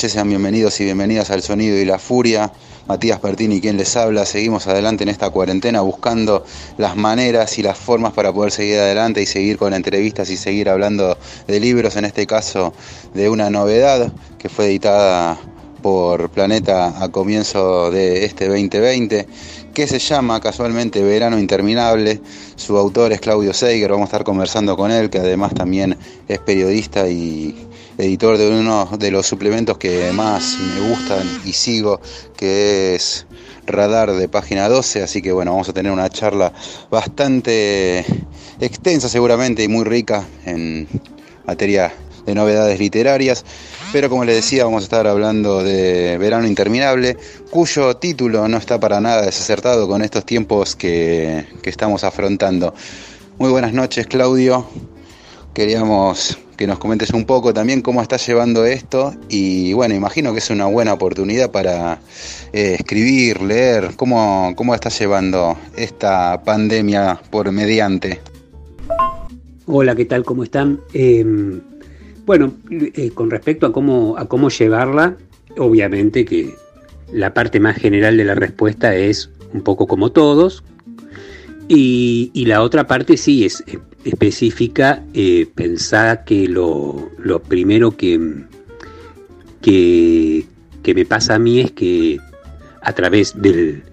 Noches, sean bienvenidos y bienvenidas al Sonido y la Furia. Matías Pertini, quien les habla, seguimos adelante en esta cuarentena buscando las maneras y las formas para poder seguir adelante y seguir con entrevistas y seguir hablando de libros, en este caso de una novedad que fue editada por Planeta a comienzo de este 2020, que se llama casualmente Verano Interminable. Su autor es Claudio Seiger, vamos a estar conversando con él, que además también es periodista y editor de uno de los suplementos que más me gustan y sigo, que es Radar de página 12, así que bueno, vamos a tener una charla bastante extensa seguramente y muy rica en materia de novedades literarias. Pero como les decía, vamos a estar hablando de Verano Interminable, cuyo título no está para nada desacertado con estos tiempos que, que estamos afrontando. Muy buenas noches, Claudio. Queríamos que nos comentes un poco también cómo estás llevando esto y bueno, imagino que es una buena oportunidad para eh, escribir, leer, ¿Cómo, cómo estás llevando esta pandemia por mediante. Hola, ¿qué tal? ¿Cómo están? Eh, bueno, eh, con respecto a cómo, a cómo llevarla, obviamente que la parte más general de la respuesta es un poco como todos, y, la otra parte sí es específica, eh, pensar que lo, lo primero que, que, que, me pasa a mí es que a través del,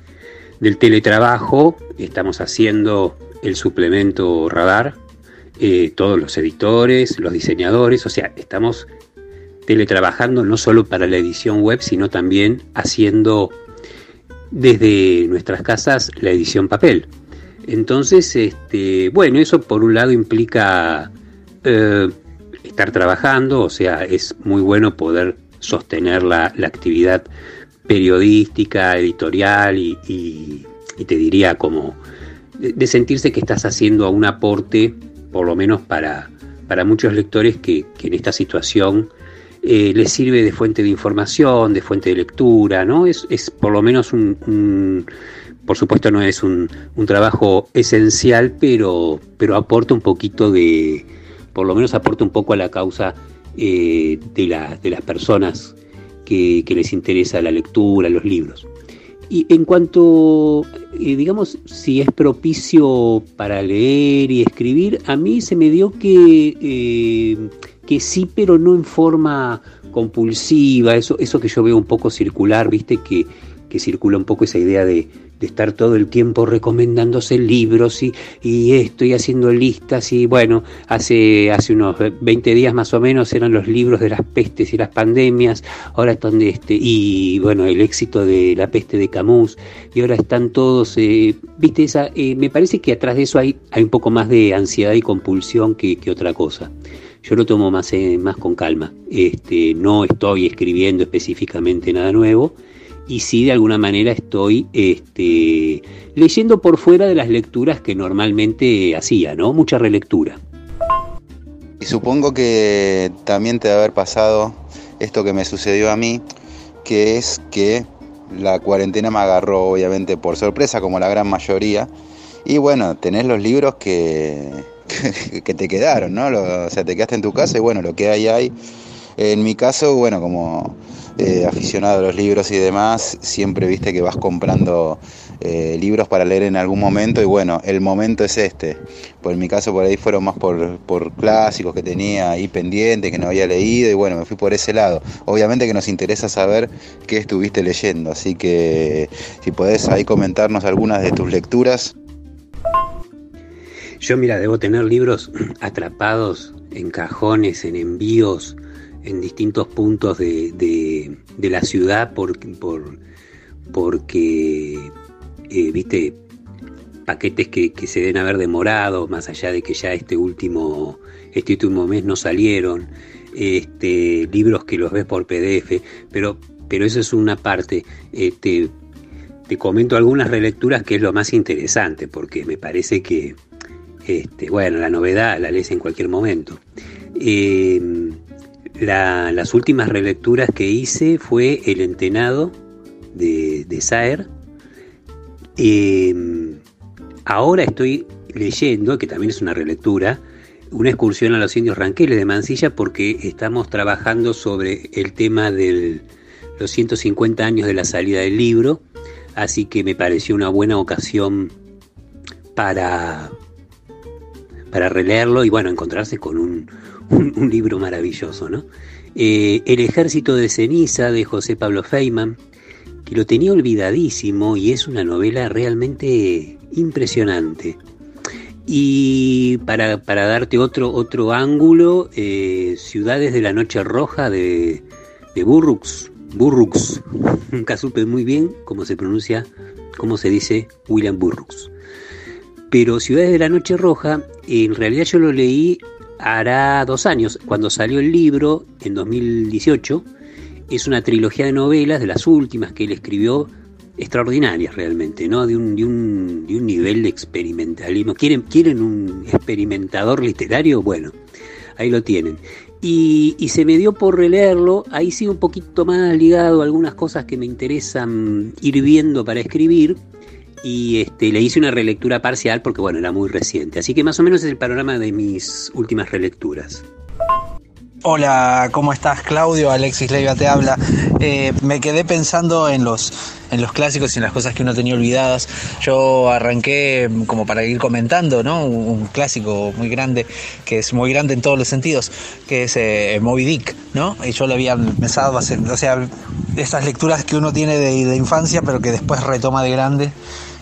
del teletrabajo estamos haciendo el suplemento radar, eh, todos los editores, los diseñadores, o sea, estamos teletrabajando no solo para la edición web, sino también haciendo desde nuestras casas la edición papel. Entonces, este, bueno, eso por un lado implica eh, estar trabajando, o sea, es muy bueno poder sostener la, la actividad periodística, editorial y, y, te diría como de, de, sentirse que estás haciendo un aporte, por lo menos para, para muchos lectores que, que en esta situación eh, les sirve de fuente de información, de fuente de lectura, ¿no? Es, es por lo menos un, por supuesto no es un, un, trabajo esencial, pero, pero aporta un poquito de, por lo menos aporta un poco a la causa eh, de, la, de, las personas que, que, les interesa la lectura, los libros. Y en cuanto, eh, digamos, si es propicio para leer y escribir, a mí se me dio que, eh, que sí, pero no en forma compulsiva, eso, eso que yo veo un poco circular, viste, que, que circula un poco esa idea de, de estar todo el tiempo recomendándose libros y, y, esto y haciendo listas y bueno, hace, hace unos 20 días más o menos eran los libros de las pestes y las pandemias, ahora están de este, y bueno, el éxito de la peste de Camus, y ahora están todos, eh, viste, esa, eh, me parece que atrás de eso hay, hay un poco más de ansiedad y compulsión que, que otra cosa. Yo lo tomo más, eh, más con calma. Este, no estoy escribiendo específicamente nada nuevo, y sí de alguna manera estoy este, leyendo por fuera de las lecturas que normalmente hacía, ¿no? Mucha relectura. Y supongo que también te debe haber pasado esto que me sucedió a mí, que es que la cuarentena me agarró obviamente por sorpresa, como la gran mayoría, y bueno, tenés los libros que, que, te quedaron, ¿no? Lo, o sea, te quedaste en tu casa y bueno, lo que hay hay En mi caso, bueno, como eh, aficionado a los libros y demás, siempre viste que vas comprando eh, libros para leer en algún momento y bueno, el momento es este. Pues en mi caso por ahí fueron más por, por clásicos que tenía ahí pendientes, que no había leído y bueno, me fui por ese lado. Obviamente que nos interesa saber qué estuviste leyendo, así que si podés ahí comentarnos algunas de tus lecturas. Yo mira, debo tener libros atrapados en cajones, en envíos, en distintos puntos de, la ciudad por, por, porque, eh, viste, paquetes que, se deben haber demorado, más allá de que ya este último, este último mes no salieron, este, libros que los ves por PDF, pero, pero eso es una parte. Este, te comento algunas relecturas que es lo más interesante, porque me parece que, este, bueno, la novedad la lees en cualquier momento. Eh, las últimas relecturas que hice fue El Entenado de, de Saer. Em, ahora estoy leyendo, que también es una relectura, una excursión a los indios ranqueles de Mansilla porque estamos trabajando sobre el tema de los 150 años de la salida del libro, así que me pareció una buena ocasión para, para releerlo y bueno, encontrarse con un, un, libro maravilloso, ¿no? Eh, el ejército de ceniza de José Pablo Feynman, que lo tenía olvidadísimo y es una novela realmente impresionante. Y para, darte otro, otro ángulo, eh, Ciudades de la Noche Roja de, de Burroughs, Burroughs, nunca supe muy bien cómo se pronuncia, cómo se dice William Burroughs. Pero Ciudades de la Noche Roja, en realidad yo lo leí hará dos años, cuando salió el libro, en 2018, es una trilogía de novelas, de las últimas que él escribió, extraordinarias realmente, ¿no? De un, de un, de un nivel de experimentalismo. ¿Quieren, ¿Quieren un experimentador literario? Bueno, ahí lo tienen. Y, y, se me dio por releerlo, ahí sí un poquito más ligado a algunas cosas que me interesan ir viendo para escribir, y este, le hice una relectura parcial porque bueno, era muy reciente. Así que más o menos es el panorama de mis últimas relecturas. Hola, ¿cómo estás Claudio? Alexis Leiva te habla. Eh, me quedé pensando en los, en los clásicos y en las cosas que uno tenía olvidadas. Yo arranqué como para ir comentando, ¿no? Un, clásico muy grande, que es muy grande en todos los sentidos, que es eh, Moby Dick, ¿no? Y yo le había empezado a hacer, o sea, estas lecturas que uno tiene de infancia, pero que después retoma de grande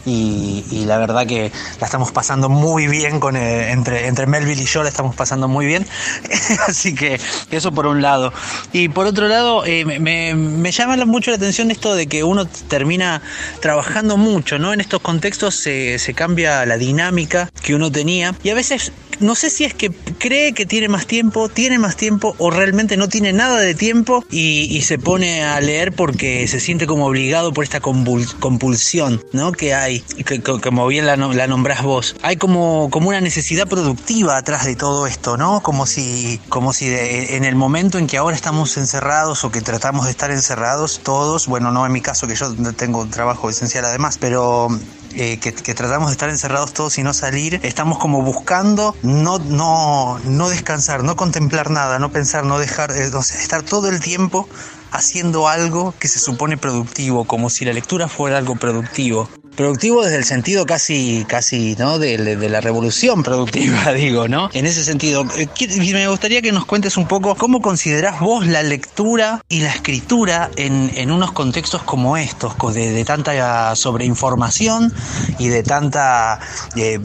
y, la verdad que la estamos pasando muy bien con eh, entre, entre Melville y yo la estamos pasando muy bien. Así que eso por un lado. Y por otro lado, eh, me, me, llama mucho la atención esto de que uno termina trabajando mucho, ¿no? En estos contextos se, se cambia la dinámica que uno tenía y a veces no sé si es que cree que tiene más tiempo, tiene más tiempo o realmente no tiene nada de tiempo y, se pone a leer porque se siente como obligado por esta compulsión ¿no? que hay, que, como bien la, la nombrás vos. Hay como, como una necesidad productiva atrás de todo esto, ¿no? Como si, como si en el momento en que ahora estamos encerrados o que tratamos de estar encerrados todos, bueno, no en mi caso que yo tengo un trabajo esencial además, pero eh, que, tratamos de estar encerrados todos y no salir, estamos como buscando no, no, no descansar, no contemplar nada, no pensar, no dejar, eh, estar todo el tiempo haciendo algo que se supone productivo, como si la lectura fuera algo productivo. Productivo desde el sentido casi, casi, ¿no? De, la revolución productiva, digo, ¿no? En ese sentido, eh, me gustaría que nos cuentes un poco cómo considerás vos la lectura y la escritura en, unos contextos como estos, de, tanta sobreinformación y de tanta... Eh,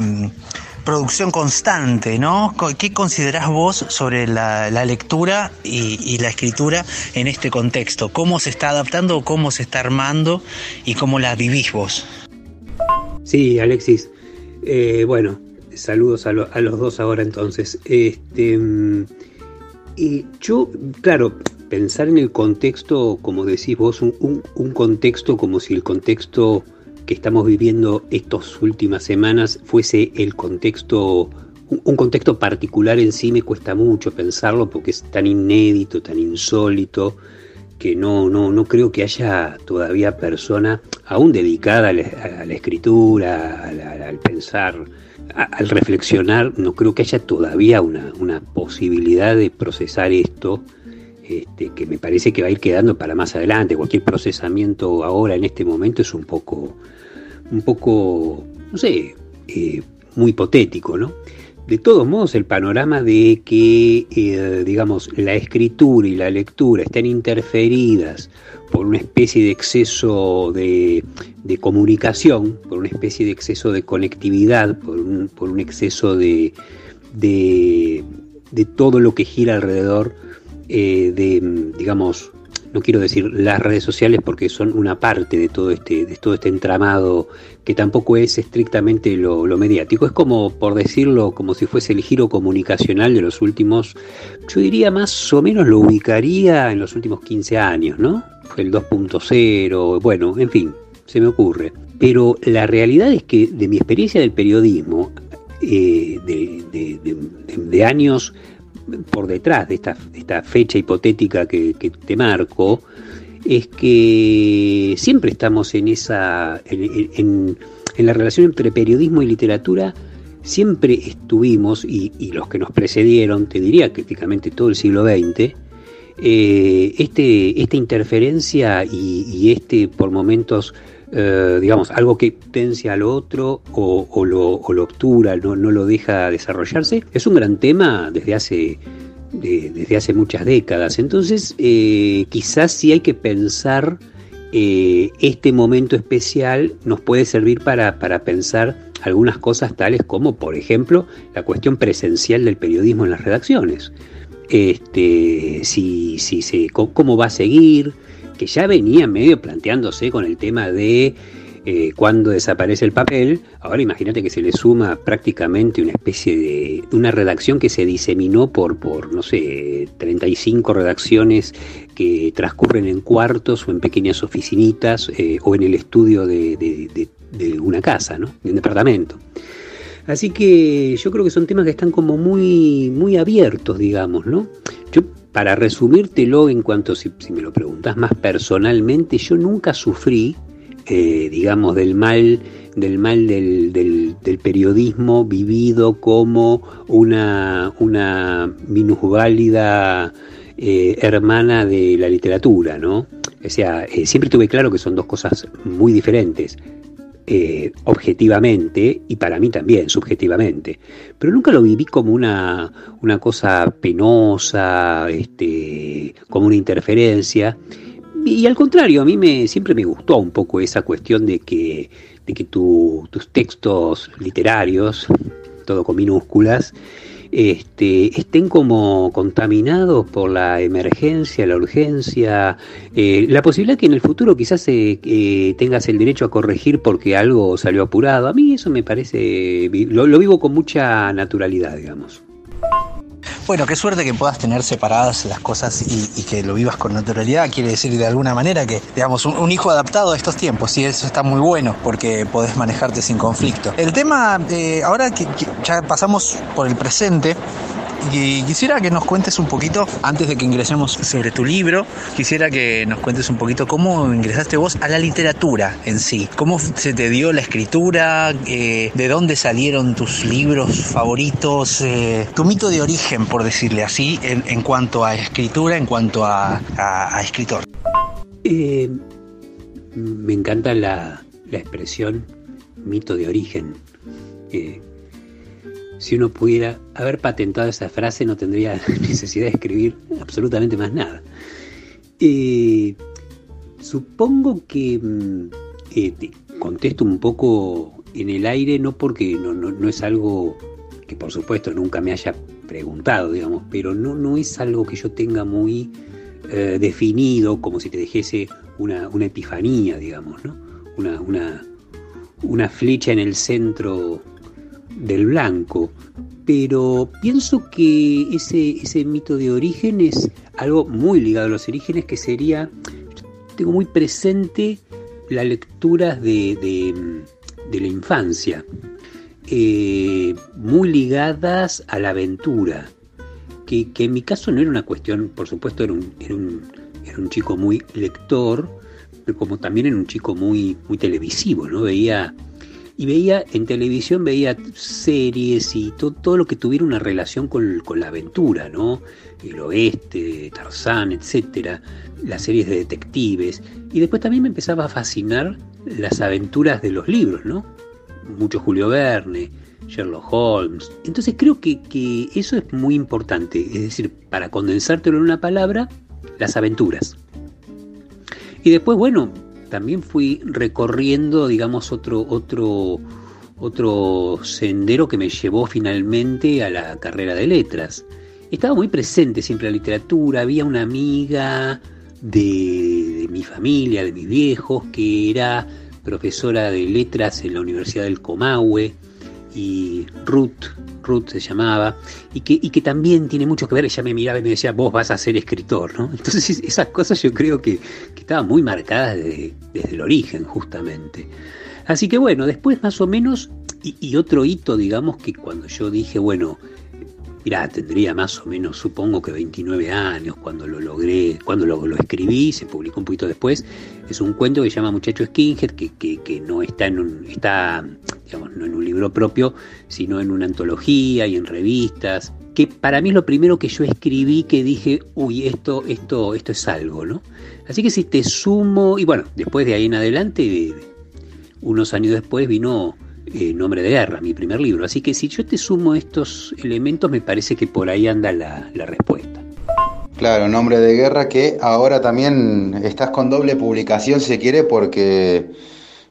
producción constante, ¿no? ¿Qué considerás vos sobre la, lectura y, la escritura en este contexto? ¿Cómo se está adaptando, cómo se está armando y cómo la vivís vos? Sí, Alexis. Eh, bueno, saludos a, los dos ahora entonces. Este, y yo, claro, pensar en el contexto, como decís vos, un, contexto como si el contexto que estamos viviendo estas últimas semanas fuese el contexto, un, contexto particular en sí me cuesta mucho pensarlo porque es tan inédito, tan insólito, que no, no, no creo que haya todavía persona aún dedicada a la, escritura, al pensar, al reflexionar, no creo que haya todavía una, posibilidad de procesar esto este, que me parece que va a ir quedando para más adelante. Cualquier procesamiento ahora en este momento es un poco, un poco, no sé, eh, muy hipotético, ¿no? De todos modos, el panorama de que, eh, digamos, la escritura y la lectura estén interferidas por una especie de exceso de, comunicación, por una especie de exceso de conectividad, por un, exceso de, de, todo lo que gira alrededor eh, de, digamos, no quiero decir las redes sociales porque son una parte de todo este, de todo este entramado que tampoco es estrictamente lo, mediático. Es como, por decirlo, como si fuese el giro comunicacional de los últimos, yo diría más o menos lo ubicaría en los últimos 15 años, ¿no? Fue el 2.0, bueno, en fin, se me ocurre. Pero la realidad es que de mi experiencia del periodismo, eh, de años por detrás de esta, esta fecha hipotética que, te marco, es que siempre estamos en esa, en, la relación entre periodismo y literatura, siempre estuvimos, y, los que nos precedieron, te diría que prácticamente todo el siglo XX, eh, este, esta interferencia y, este por momentos eh, digamos, algo que tensia al otro o, lo, obtura, no, lo deja desarrollarse, es un gran tema desde hace, desde hace muchas décadas. Entonces, eh, quizás sí hay que pensar eh, este momento especial nos puede servir para, pensar algunas cosas tales como, por ejemplo, la cuestión presencial del periodismo en las redacciones. Este, si, si se, cómo va a seguir, que ya venía medio planteándose con el tema de eh, cuando desaparece el papel, ahora imagínate que se le suma prácticamente una especie de una redacción que se diseminó por, por no sé, 35 redacciones que transcurren en cuartos o en pequeñas oficinitas eh, o en el estudio de, de, una casa, ¿no? de un departamento. Así que yo creo que son temas que están como muy, muy abiertos, digamos, ¿no? Yo para resumírtelo en cuanto, si, me lo preguntas más personalmente, yo nunca sufrí, eh, digamos, del mal, del, mal del, del, periodismo vivido como una, una minusválida eh, hermana de la literatura, ¿no? O sea, eh, siempre tuve claro que son dos cosas muy diferentes. Eh, objetivamente y para mí también subjetivamente, pero nunca lo viví como una, una cosa penosa, este, como una interferencia. Y, al contrario, a mí me, siempre me gustó un poco esa cuestión de que, de que tus textos literarios, todo con minúsculas, este, estén como contaminados por la emergencia, la urgencia, eh, la posibilidad que en el futuro quizás eh, tengas el derecho a corregir porque algo salió apurado. A mí eso me parece, lo vivo con mucha naturalidad, digamos. Bueno, qué suerte que puedas tener separadas las cosas y, que lo vivas con naturalidad. Quiere decir de alguna manera que, digamos, un, hijo adaptado a estos tiempos. Y eso está muy bueno porque podés manejarte sin conflicto. El tema, eh, ahora que ya pasamos por el presente, y quisiera que nos cuentes un poquito, antes de que ingresemos sobre tu libro, quisiera que nos cuentes un poquito cómo ingresaste vos a la literatura en sí, cómo se te dio la escritura, eh, de dónde salieron tus libros favoritos, eh, tu mito de origen, por decirle así, en, cuanto a escritura, en cuanto a, escritor. Eh, me encanta la, la, expresión mito de origen si uno pudiera haber patentado esa frase no tendría necesidad de escribir absolutamente más nada. Eh, supongo que mm, eh, te contesto un poco en el aire, no porque no, es algo que por supuesto nunca me haya preguntado, digamos, pero no, no es algo que yo tenga muy eh, definido, como si te dijese una, epifanía, digamos, ¿no? Una, una, una flecha en el centro del blanco, pero pienso que ese, ese mito de origen es algo muy ligado a los orígenes que sería, tengo muy presente las lecturas de, la infancia, eh, muy ligadas a la aventura, que, en mi caso no era una cuestión, por supuesto era un, era un, era un chico muy lector, pero como también era un chico muy, muy televisivo, ¿no? Veía y veía en televisión, veía series y todo lo que tuviera una relación con, la aventura, ¿no? El oeste, Tarzán, etcétera, las series de detectives. Y después también me empezaba a fascinar las aventuras de los libros, ¿no? Mucho Julio Verne, Sherlock Holmes. Entonces creo que, que eso es muy importante, es decir, para condensártelo en una palabra, las aventuras. Y después, bueno, también fui recorriendo, digamos, otro, otro, otro sendero que me llevó finalmente a la carrera de letras. Estaba muy presente siempre la literatura, había una amiga de, mi familia, de mis viejos, que era profesora de letras en la Universidad del Comahue, y Ruth, Ruth se llamaba, y que, y que también tiene mucho que ver, ella me miraba y me decía, vos vas a ser escritor, ¿no? Entonces esas cosas yo creo que, estaban muy marcadas desde, el origen, justamente. Así que bueno, después más o menos, y, otro hito, digamos, que cuando yo dije, bueno, Mirá, tendría más o menos, supongo que 29 años cuando lo logré, cuando lo, lo, escribí, se publicó un poquito después. Es un cuento que se llama Muchacho Skinhead, que, que, que no está en un, está digamos, no en un libro propio, sino en una antología y en revistas, que para mí es lo primero que yo escribí que dije, uy, esto, esto, esto es algo, ¿no? Así que si te sumo, y bueno, después de ahí en adelante, unos años después vino eh, Nombre de Guerra, mi primer libro. Así que si yo te sumo estos elementos, me parece que por ahí anda la, la respuesta. Claro, Nombre de Guerra que ahora también estás con doble publicación, si se quiere, porque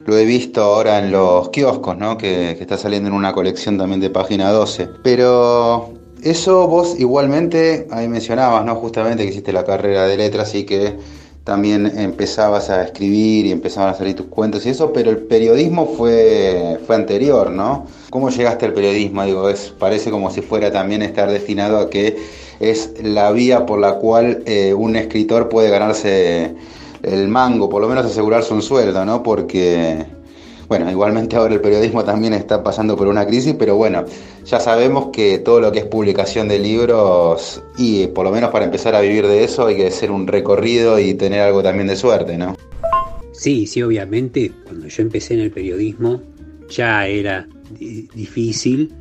lo he visto ahora en los kioscos, ¿no? Que, está saliendo en una colección también de página 12. Pero eso vos igualmente, ahí mencionabas, ¿no? Justamente que hiciste la carrera de letras y que también empezabas a escribir y empezaban a salir tus cuentos y eso, pero el periodismo fue, fue anterior, ¿no? ¿Cómo llegaste al periodismo? Digo, es, parece como si fuera también estar destinado a que es la vía por la cual eh, un escritor puede ganarse el mango, por lo menos asegurarse un sueldo, ¿no? Porque, bueno, igualmente ahora el periodismo también está pasando por una crisis, pero bueno, ya sabemos que todo lo que es publicación de libros, y por lo menos para empezar a vivir de eso hay que hacer un recorrido y tener algo también de suerte, ¿no? Sí, sí, obviamente, cuando yo empecé en el periodismo ya era difícil.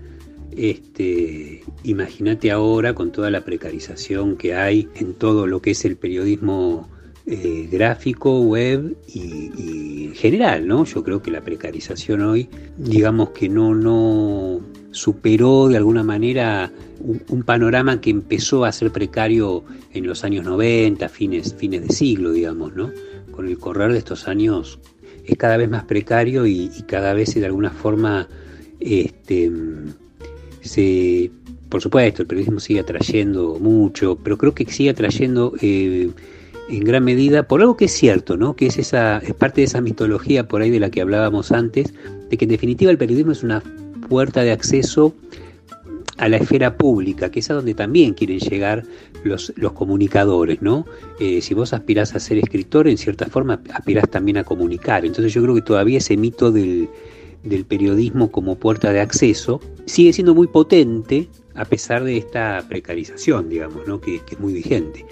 Este, imagínate ahora con toda la precarización que hay en todo lo que es el periodismo eh, gráfico, web y, en general, ¿no? Yo creo que la precarización hoy, digamos que no, no superó de alguna manera un, panorama que empezó a ser precario en los años 90, fines, fines de siglo, digamos, ¿no? Con el correr de estos años es cada vez más precario y, cada vez de alguna forma este, se, por supuesto, el periodismo sigue atrayendo mucho, pero creo que sigue atrayendo eh, en gran medida por algo que es cierto, ¿no? que es, esa, es parte de esa mitología por ahí de la que hablábamos antes, de que en definitiva el periodismo es una puerta de acceso a la esfera pública, que es a donde también quieren llegar los, los comunicadores, ¿no? Eh, si vos aspirás a ser escritor, en cierta forma aspirás también a comunicar. Entonces yo creo que todavía ese mito del, periodismo como puerta de acceso sigue siendo muy potente a pesar de esta precarización, digamos, ¿no? que es muy vigente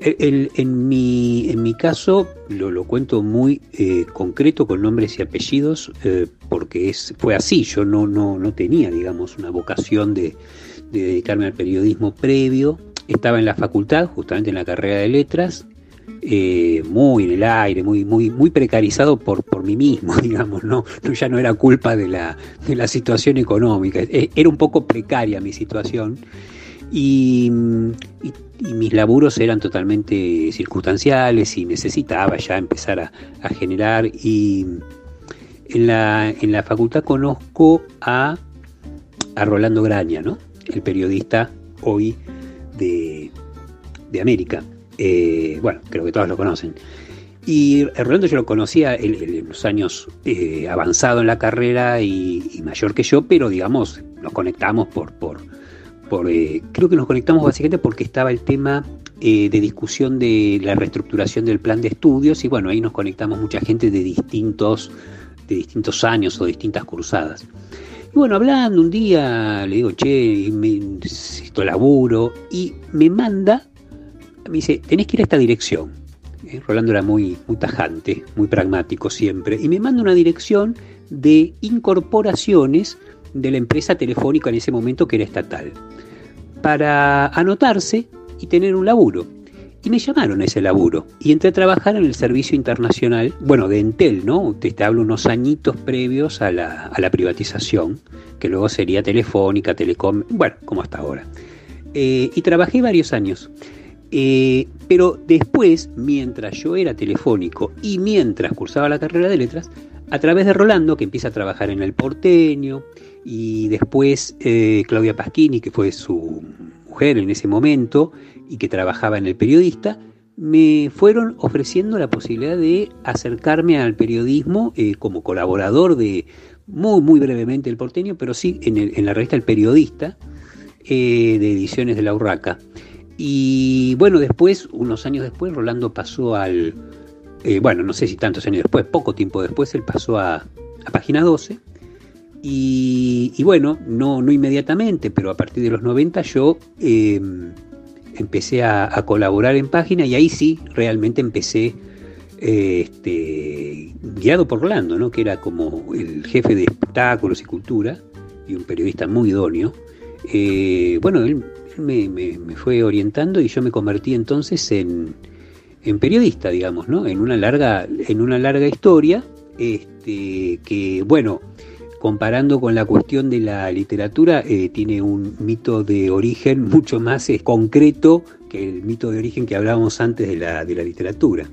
en, mi, en mi caso lo, lo cuento muy eh, concreto con nombres y apellidos eh, porque es, fue así, yo no, no, no tenía digamos una vocación de, dedicarme al periodismo previo, estaba en la facultad, justamente en la carrera de letras, eh, muy en el aire, muy, muy, muy precarizado por, por mí mismo, digamos, ¿no? ya no era culpa de la, de la situación económica, era un poco precaria mi situación. Y, mis laburos eran totalmente circunstanciales y necesitaba ya empezar a, generar. Y en la, en la facultad conozco a, a Rolando Graña, ¿no? el periodista hoy de, América. Eh, bueno, creo que todos lo conocen. Y Rolando yo lo conocía en, los años eh, avanzado en la carrera y, y, mayor que yo, pero digamos, nos conectamos por, por, eh, creo que nos conectamos básicamente porque estaba el tema eh, de discusión de la reestructuración del plan de estudios y bueno, ahí nos conectamos mucha gente de distintos, de distintos años o distintas cursadas. Y bueno, hablando un día, le digo, che, necesito laburo y me manda, me dice, tenés que ir a esta dirección. ¿eh? Rolando era muy, muy tajante, muy pragmático siempre, y me manda una dirección de incorporaciones de la empresa telefónica en ese momento que era estatal, para anotarse y tener un laburo. Y me llamaron a ese laburo. Y entré a trabajar en el servicio internacional, bueno, de Entel, ¿no? Te, te hablo unos añitos previos a la, a la, privatización, que luego sería Telefónica, Telecom, bueno, como hasta ahora. Eh, y trabajé varios años. Eh, pero después, mientras yo era telefónico y mientras cursaba la carrera de letras, a través de Rolando, que empieza a trabajar en el porteño, y después eh, Claudia Pasquini, que fue su mujer en ese momento y que trabajaba en el periodista, me fueron ofreciendo la posibilidad de acercarme al periodismo eh, como colaborador de, muy, muy brevemente el porteño, pero sí en, la revista El Periodista, eh, de ediciones de la Urraca. Y bueno, después, unos años después, Rolando pasó al, bueno, no sé si tantos años después, poco tiempo después, él pasó a, a Página 12. Y, bueno, no, no inmediatamente, pero a partir de los 90 yo eh, empecé a, colaborar en Página y ahí sí, realmente empecé este, guiado por Rolando, ¿no? que era como el jefe de espectáculos y cultura y un periodista muy idóneo. Eh, bueno, él, me, me, me, fue orientando y yo me convertí entonces en, en, periodista, digamos, ¿no? En una larga, en una larga historia, este, que, bueno, comparando con la cuestión de la literatura, eh, tiene un mito de origen mucho más eh, concreto que el mito de origen que hablábamos antes de la, de la literatura.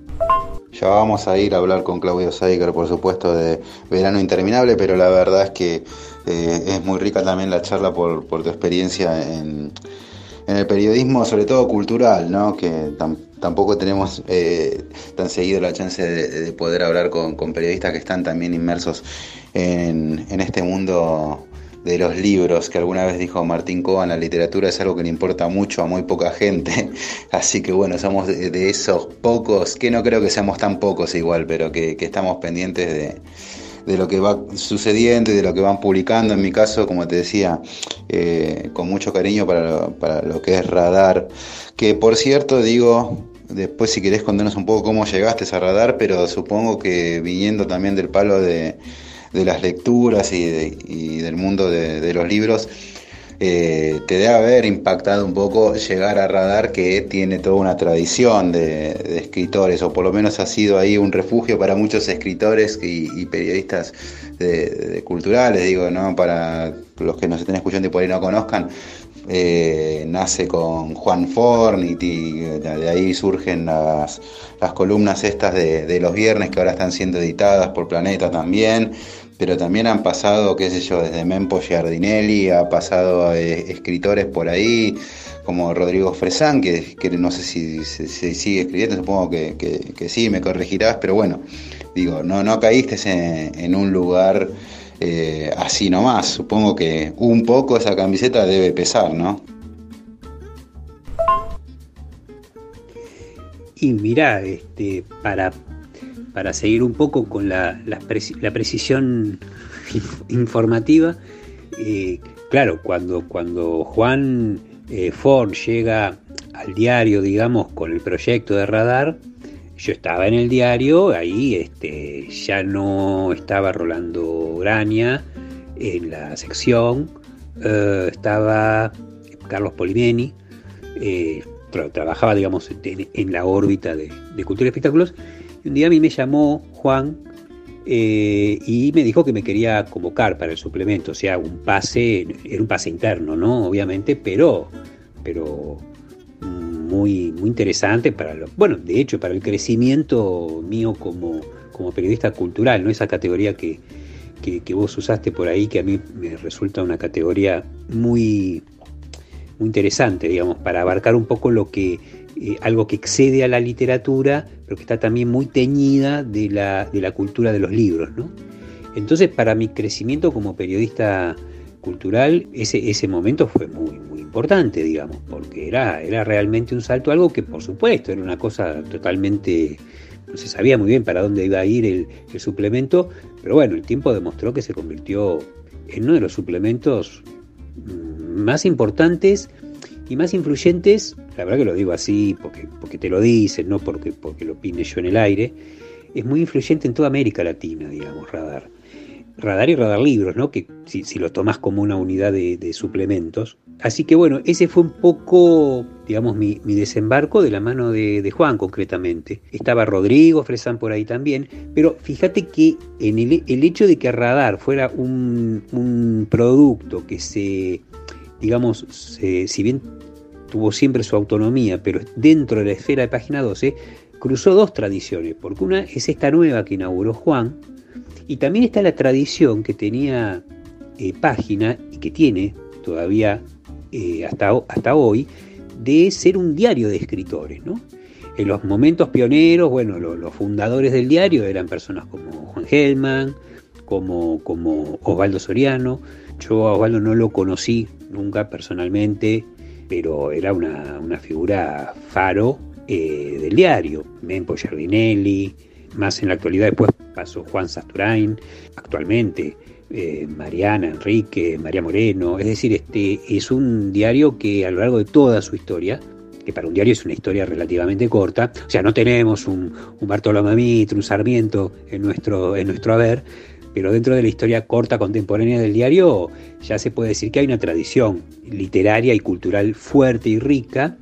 Ya vamos a ir a hablar con Claudio Seiger, por supuesto, de Verano Interminable, pero la verdad es que eh, es muy rica también la charla por, tu experiencia en, el periodismo, sobre todo cultural, ¿no? que tam, tampoco tenemos tan seguido la chance de, de poder hablar con, periodistas que están también inmersos en, este mundo de los libros, que alguna vez dijo Martín Coan, la literatura es algo que le importa mucho a muy poca gente, así que bueno, somos de, de esos pocos, que no creo que seamos tan pocos igual, pero que, que estamos pendientes de, de, lo que va sucediendo y de lo que van publicando, en mi caso, como te decía, eh, con mucho cariño para lo, para lo que es Radar, que por cierto digo, después si querés contarnos un poco cómo llegaste a Radar, pero supongo que viniendo también del palo de de las lecturas y, de, y del mundo de, los libros, eh, te debe haber impactado un poco llegar a Radar, que tiene toda una tradición de, de, escritores, o por lo menos ha sido ahí un refugio para muchos escritores y, periodistas de, culturales, digo, ¿no? Para los que nos estén escuchando y por ahí no conozcan. Eh, nace con Juan Forn y, y de ahí surgen las, las columnas estas de, de, los viernes que ahora están siendo editadas por Planeta también pero también han pasado, qué sé yo, desde Mempo Giardinelli, ha pasado eh, escritores por ahí, como Rodrigo Fresán, que, no sé si se si, si sigue escribiendo, supongo que, que, sí, me corregirás, pero bueno, digo, no, no caíste en, en un lugar eh, así nomás, supongo que un poco esa camiseta debe pesar, ¿no? Y mira, este, para para seguir un poco con la, la, precisión informativa, eh, claro, cuando, cuando Juan eh, Ford llega al diario, digamos, con el proyecto de radar, yo estaba en el diario, ahí este, ya no estaba Rolando Graña en la sección, eh, estaba Carlos Polimeni, tra trabajaba, digamos, en, en la órbita de, de Cultura y Espectáculos, un día a mí me llamó Juan eh, y me dijo que me quería convocar para el suplemento, o sea, un pase, era un pase interno, ¿no? Obviamente, pero, pero muy, muy interesante para lo, bueno, de hecho, para el crecimiento mío como, como periodista cultural, ¿no? Esa categoría que, que, que, vos usaste por ahí, que a mí me resulta una categoría muy, muy interesante, digamos, para abarcar un poco lo que eh, algo que excede a la literatura, pero que está también muy teñida de la, de la cultura de los libros. ¿no? Entonces, para mi crecimiento como periodista cultural, ese, ese momento fue muy, muy importante, digamos, porque era, era realmente un salto, algo que por supuesto era una cosa totalmente, no se sabía muy bien para dónde iba a ir el, el suplemento, pero bueno, el tiempo demostró que se convirtió en uno de los suplementos más importantes y más influyentes, la verdad que lo digo así porque, porque te lo dicen, no porque, porque lo opine yo en el aire, es muy influyente en toda América Latina, digamos, Radar. Radar y Radar Libros, ¿no? Que si, lo tomas como una unidad de, suplementos. Así que bueno, ese fue un poco, digamos, mi, desembarco de la mano de, Juan concretamente. Estaba Rodrigo Fresan por ahí también, pero fíjate que en el, hecho de que Radar fuera un, producto que se, digamos, si bien tuvo siempre su autonomía, pero dentro de la esfera de página 12, cruzó dos tradiciones, porque una es esta nueva que inauguró Juan, y también está la tradición que tenía eh, página y que tiene todavía eh, hasta, hasta hoy de ser un diario de escritores. ¿no? En los momentos pioneros, bueno, lo, los fundadores del diario eran personas como Juan Gelman, como, como Osvaldo Soriano. Yo a Osvaldo no lo conocí nunca personalmente, pero era una, una figura faro eh, del diario. Mempo Giardinelli, más en la actualidad después pasó Juan Sasturain, actualmente eh, Mariana Enrique, María Moreno, es decir, este es un diario que a lo largo de toda su historia, que para un diario es una historia relativamente corta, o sea, no tenemos un, un Bartolomé Mitre, un Sarmiento en nuestro, en nuestro haber, pero dentro de la historia corta contemporánea del diario ya se puede decir que hay una tradición literaria y cultural fuerte y rica,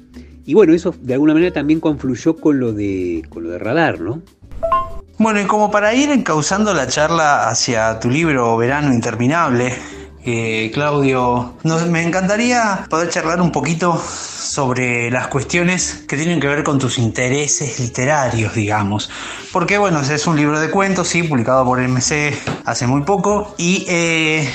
y bueno, eso de alguna manera también confluyó con lo de, con lo de Radar, ¿no? Bueno, y como para ir encauzando la charla hacia tu libro Verano Interminable, eh, Claudio, me encantaría poder charlar un poquito sobre las cuestiones que tienen que ver con tus intereses literarios, digamos. Porque, bueno, es un libro de cuentos, sí, publicado por MC hace muy poco. Y eh,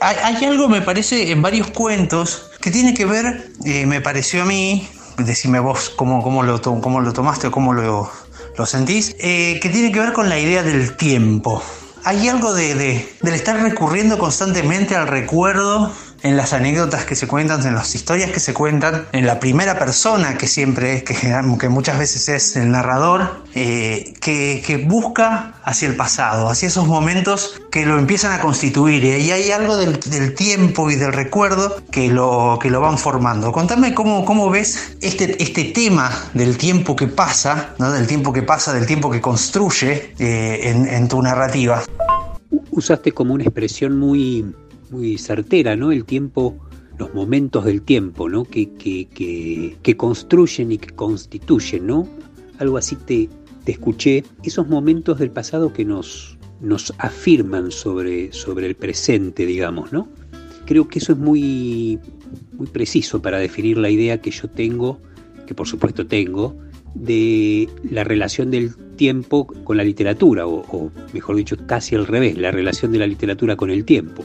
hay, hay, algo, me parece, en varios cuentos que tiene que ver, eh, me pareció a mí, decime vos cómo, cómo, lo, cómo lo tomaste o cómo lo, lo sentís, eh, que tiene que ver con la idea del tiempo. Hay algo de, de, del estar recurriendo constantemente al recuerdo en las anécdotas que se cuentan, en las historias que se cuentan, en la primera persona que siempre es, que, muchas veces es el narrador, eh, que, busca hacia el pasado, hacia esos momentos que lo empiezan a constituir. Y hay algo del, tiempo y del recuerdo que lo, que lo van formando. Contame cómo, cómo ves este, este tema del tiempo que pasa, ¿no? del tiempo que pasa, del tiempo que construye eh, en tu narrativa. Usaste como una expresión muy muy certera, ¿no? El tiempo, los momentos del tiempo, ¿no? Que, que, que, construyen y que constituyen, ¿no? Algo así te, te, escuché, esos momentos del pasado que nos, nos afirman sobre, sobre el presente, digamos, ¿no? Creo que eso es muy, muy preciso para definir la idea que yo tengo, que por supuesto tengo, de la relación del tiempo con la literatura, o mejor dicho, casi al revés, la relación de la literatura con el tiempo.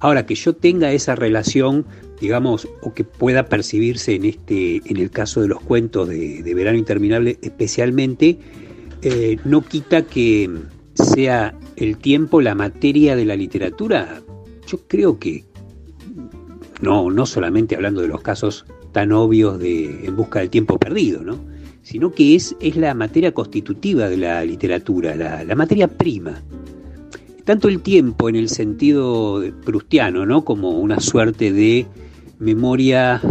Ahora, que yo tenga esa relación, digamos, o que pueda percibirse en, este, en el caso de los cuentos de, Verano Interminable especialmente, eh, no quita que sea el tiempo la materia de la literatura. Yo creo que no, no solamente hablando de los casos tan obvios de En busca del tiempo perdido, ¿no? sino que es, es la materia constitutiva de la literatura, la materia prima tanto el tiempo en el sentido prustiano, ¿no? como una suerte de memoria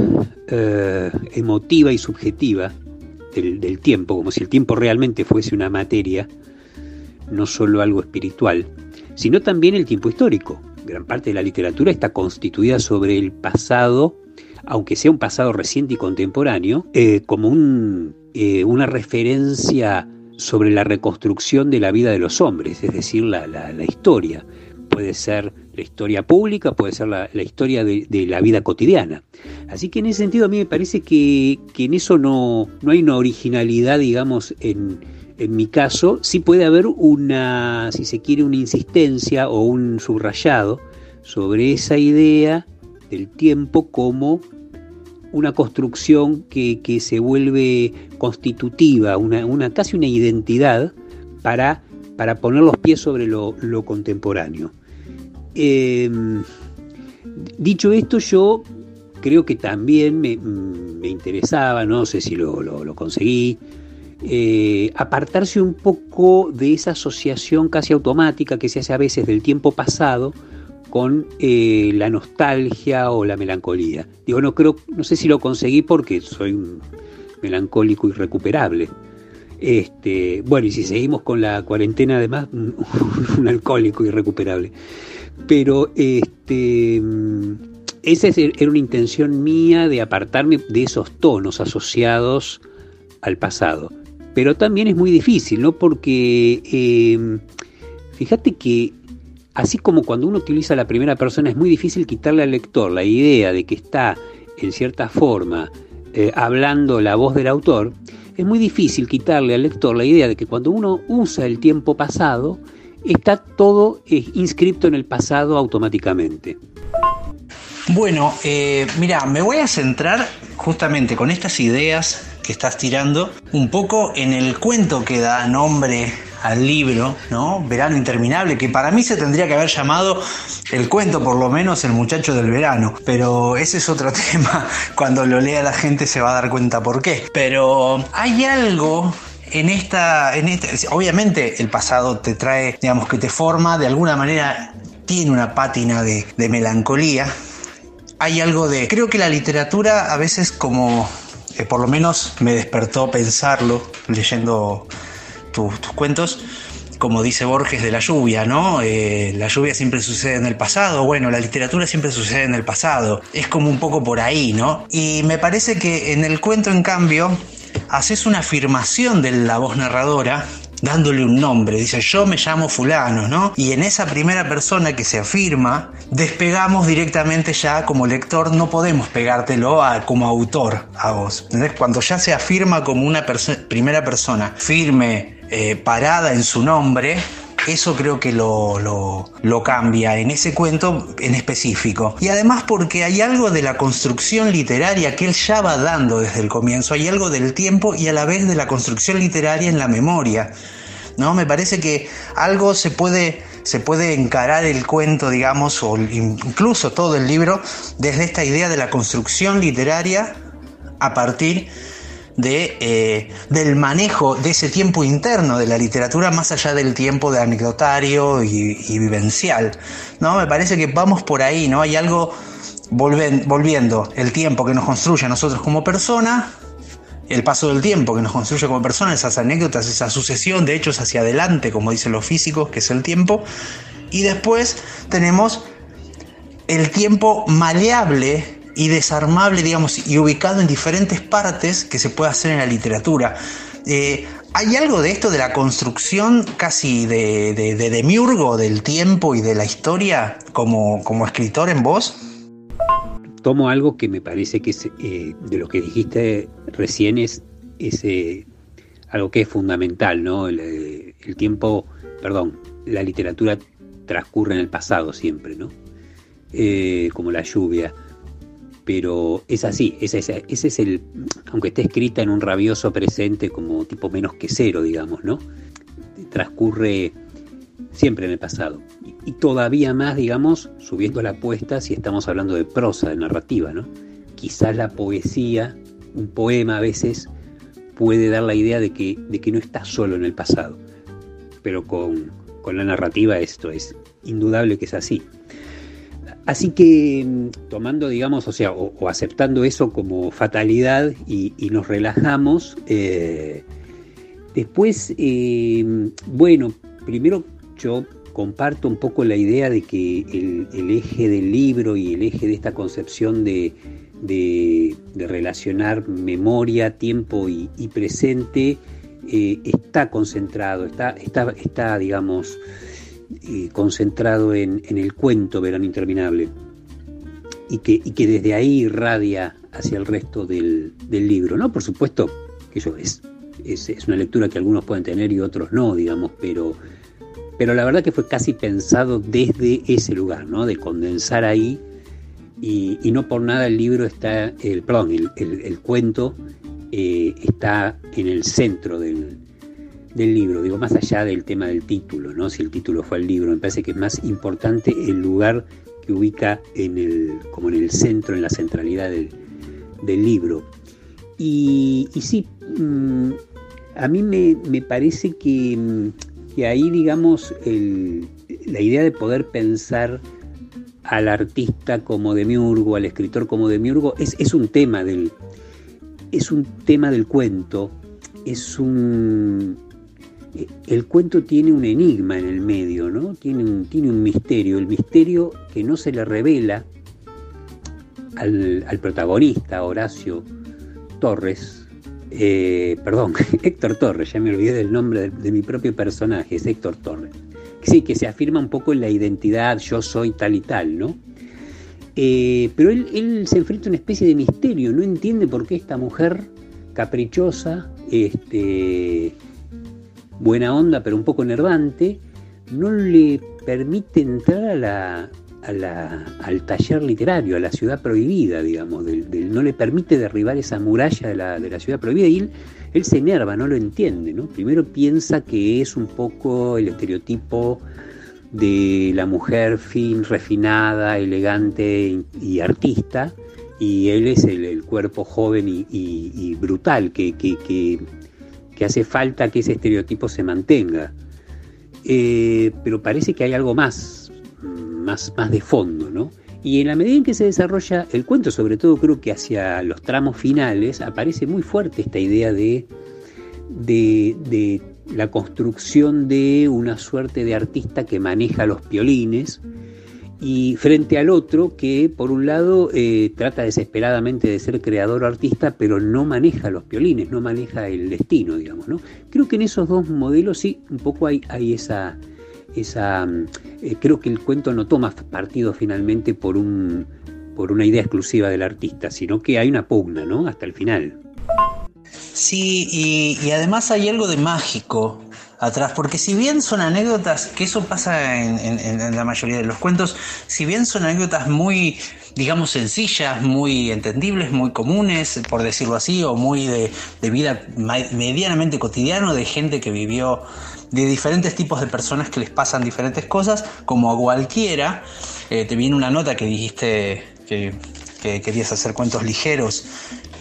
eh, emotiva y subjetiva del, tiempo, como si el tiempo realmente fuese una materia, no solo algo espiritual, sino también el tiempo histórico. Gran parte de la literatura está constituida sobre el pasado, aunque sea un pasado reciente y contemporáneo, eh, como eh, una referencia sobre la reconstrucción de la vida de los hombres, es decir, la, la, historia. Puede ser la historia pública, puede ser la, la historia de, de, la vida cotidiana. Así que en ese sentido a mí me parece que, que en eso no, no, hay una originalidad, digamos, en, en mi caso. Sí puede haber una, si se quiere, una insistencia o un subrayado sobre esa idea del tiempo como una construcción que, que, se vuelve constitutiva, una, una, casi una identidad para, para poner los pies sobre lo, lo contemporáneo. Eh, dicho esto, yo creo que también me, me interesaba, no sé si lo, lo, lo conseguí, eh, apartarse un poco de esa asociación casi automática que se hace a veces del tiempo pasado con eh, la nostalgia o la melancolía. Digo, no creo, no sé si lo conseguí porque soy un melancólico irrecuperable. Este, bueno, y si seguimos con la cuarentena además, un alcohólico irrecuperable. Pero este esa era una intención mía de apartarme de esos tonos asociados al pasado. Pero también es muy difícil, ¿no? Porque em, fíjate que así como cuando uno utiliza la primera persona es muy difícil quitarle al lector la idea de que está en cierta forma eh, hablando la voz del autor, es muy difícil quitarle al lector la idea de que cuando uno usa el tiempo pasado, está todo eh, inscrito en el pasado automáticamente. Bueno, eh, mira, me voy a centrar justamente con estas ideas que estás tirando un poco en el cuento que da nombre al libro, ¿no? Verano Interminable, que para mí se tendría que haber llamado el cuento, por lo menos el muchacho del verano. Pero ese es otro tema. Cuando lo lea la gente se va a dar cuenta por qué. Pero hay algo en esta, en este, obviamente el pasado te trae, digamos que te forma, de alguna manera tiene una pátina de, de melancolía, hay algo de... Creo que la literatura a veces como... Eh, por lo menos me despertó pensarlo leyendo tus cuentos, como dice Borges de la lluvia, ¿no? Eh, la lluvia siempre sucede en el pasado, bueno, la literatura siempre sucede en el pasado, es como un poco por ahí, ¿no? Y me parece que en el cuento, en cambio, haces una afirmación de la voz narradora dándole un nombre. Dice, yo me llamo fulano, ¿no? Y en esa primera persona que se afirma, despegamos directamente ya como lector, no podemos pegártelo a, como autor a vos. Cuando ya se afirma como una primera persona firme, eh, parada en su nombre, eso creo que lo, lo, cambia en ese cuento en específico. Y además porque hay algo de la construcción literaria que él ya va dando desde el comienzo, hay algo del tiempo y a la vez de la construcción literaria en la memoria. ¿no? Me parece que algo se puede, se puede encarar el cuento, digamos, o incluso todo el libro, desde esta idea de la construcción literaria a partir de, eh, del manejo de ese tiempo interno de la literatura más allá del tiempo de anecdotario y, vivencial. ¿no? Me parece que vamos por ahí, ¿no? Hay algo volviendo el tiempo que nos construye a nosotros como persona, el paso del tiempo que nos construye como persona, esas anécdotas, esa sucesión de hechos hacia adelante, como dicen los físicos, que es el tiempo, y después tenemos el tiempo maleable y desarmable, digamos, y ubicado en diferentes partes que se puede hacer en la literatura. Eh, ¿Hay algo de esto de la construcción casi de, de, de demiurgo del tiempo y de la historia como, como escritor en voz? Tomo algo que me parece que es, eh, de lo que dijiste recién es, ese algo que es fundamental, ¿no? El, tiempo, perdón, la literatura transcurre en el pasado siempre, ¿no? Eh, como la lluvia pero es así, ese, es el, aunque esté escrita en un rabioso presente como tipo menos que cero, digamos, ¿no? Transcurre siempre en el pasado. Y, todavía más, digamos, subiendo la apuesta si estamos hablando de prosa, de narrativa, ¿no? Quizás la poesía, un poema a veces, puede dar la idea de que, de que no está solo en el pasado. Pero con, con la narrativa esto es indudable que es así. Así que mm, tomando, digamos, o sea, o, aceptando eso como fatalidad y, nos relajamos, eh, después, eh, bueno, primero yo comparto un poco la idea de que el, eje del libro y el eje de esta concepción de, relacionar memoria, tiempo y, presente eh, está concentrado, está, está, está digamos, concentrado en, el cuento Verano Interminable y que, que desde ahí irradia hacia el resto del, libro. ¿no? Por supuesto que eso es, es, una lectura que algunos pueden tener y otros no, digamos, pero, pero la verdad que fue casi pensado desde ese lugar, ¿no? de condensar ahí y, no por nada el libro está, el, perdón, el, cuento eh, está en el centro del, del libro, digo, más allá del tema del título, ¿no? Si el título fue el libro, me parece que es más importante el lugar que ubica en el, como en el centro, en la centralidad del, libro. Y, sí, mm, a mí me, parece que, ahí, digamos, la idea de poder pensar al artista como demiurgo, al escritor como demiurgo, es, es un tema del. Es un tema del cuento. Es un. El cuento tiene un enigma en el medio, ¿no? Tiene un, tiene un misterio. El misterio que no se le revela al, protagonista, Horacio Torres, eh, perdón, Héctor Torres, ya me olvidé del nombre de, mi propio personaje, es Héctor Torres sí, que se afirma un poco en la identidad, yo soy tal y tal, ¿no? Eh, pero él, se enfrenta a una especie de misterio, no entiende por qué esta mujer caprichosa, este, buena onda, pero un poco nervante, no le permite entrar al taller literario, a la ciudad prohibida, digamos, no le permite derribar esa muralla de la, ciudad prohibida. Y él se enerva, no lo entiende, ¿no? Primero piensa que es un poco el estereotipo de la mujer fin, refinada, elegante y artista, y él es el, cuerpo joven y, brutal, que, que, hace falta que ese estereotipo se mantenga. Eh, pero parece que hay algo más, más, más de fondo, ¿no? Y en la medida en que se desarrolla el cuento, sobre todo creo que hacia los tramos finales, aparece muy fuerte esta idea de, de, la construcción de una suerte de artista que maneja los piolines y frente al otro que por un lado eh, trata desesperadamente de ser creador o artista pero no maneja los piolines, no maneja el destino, digamos. ¿no? Creo que en esos dos modelos sí, un poco hay, hay esa esa eh, creo que el cuento no toma partido finalmente por un por una idea exclusiva del artista, sino que hay una pugna, ¿no? Hasta el final. Sí, y, además hay algo de mágico atrás, porque si bien son anécdotas, que eso pasa en, la mayoría de los cuentos, si bien son anécdotas muy, digamos, sencillas, muy entendibles, muy comunes, por decirlo así, o muy de, de vida medianamente cotidiano, de gente que vivió de diferentes tipos de personas que les pasan diferentes cosas, como a cualquiera. Eh, te viene una nota que dijiste que, querías hacer cuentos ligeros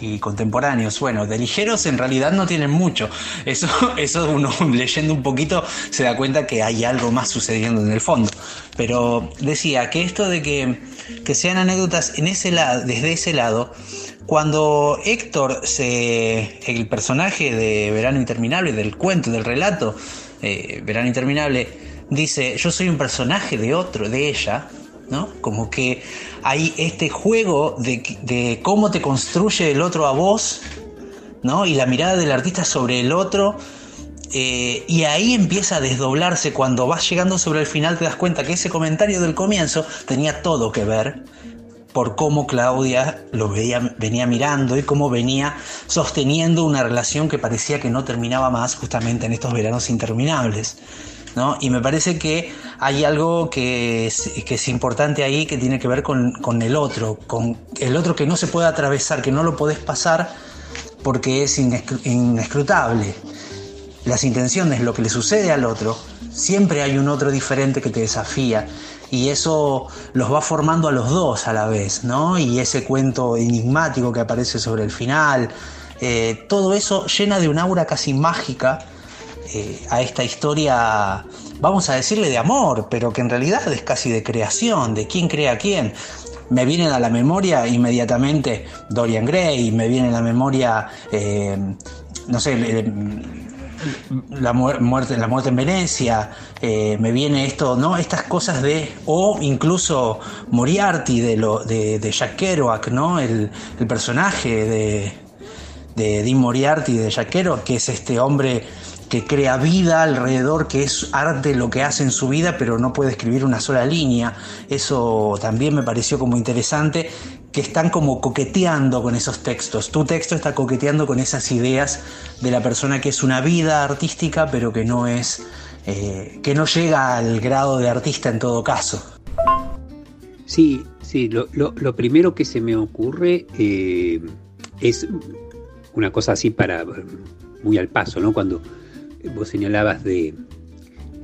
y contemporáneos. Bueno, de ligeros en realidad no tienen mucho. Eso, eso uno leyendo un poquito se da cuenta que hay algo más sucediendo en el fondo. Pero decía que esto de que, que sean anécdotas en ese lado, desde ese lado, cuando Héctor, se, el personaje de Verano Interminable, del cuento, del relato, eh, Verano Interminable, dice, yo soy un personaje de otro, de ella, ¿no? Como que hay este juego de, cómo te construye el otro a vos, ¿no? Y la mirada del artista sobre el otro. Eh, y ahí empieza a desdoblarse. Cuando vas llegando sobre el final, te das cuenta que ese comentario del comienzo tenía todo que ver por cómo Claudia lo veía, venía mirando y cómo venía sosteniendo una relación que parecía que no terminaba más justamente en estos veranos interminables. Y me parece que hay algo que es, importante ahí que tiene que ver con, el otro, con el otro que no se puede atravesar, que no lo podés pasar porque es inescrutable. Las intenciones, lo que le sucede al otro, siempre hay un otro diferente que te desafía y eso los va formando a los dos a la vez, ¿no? Y ese cuento enigmático que aparece sobre el final, eh, todo eso llena de un aura casi mágica eh, a esta historia, vamos a decirle de amor, pero que en realidad es casi de creación, de quién crea quién. Me vienen a la memoria inmediatamente Dorian Gray, me viene a la memoria, eh, no sé, la muerte, la muerte en Venecia, eh, me viene esto, ¿no? Estas cosas de, o incluso Moriarty de, lo, de, Jack Kerouac, ¿no? El, personaje de, de Dean Moriarty de Jack Kerouac, que es este hombre que crea vida alrededor, que es arte lo que hace en su vida, pero no puede escribir una sola línea. Eso también me pareció como interesante que están como coqueteando con esos textos. Tu texto está coqueteando con esas ideas de la persona que es una vida artística, pero que no es, eh, que no llega al grado de artista en todo caso. Sí, sí, lo, primero que se me ocurre eh, es una cosa así para muy al paso, ¿no? Cuando vos señalabas de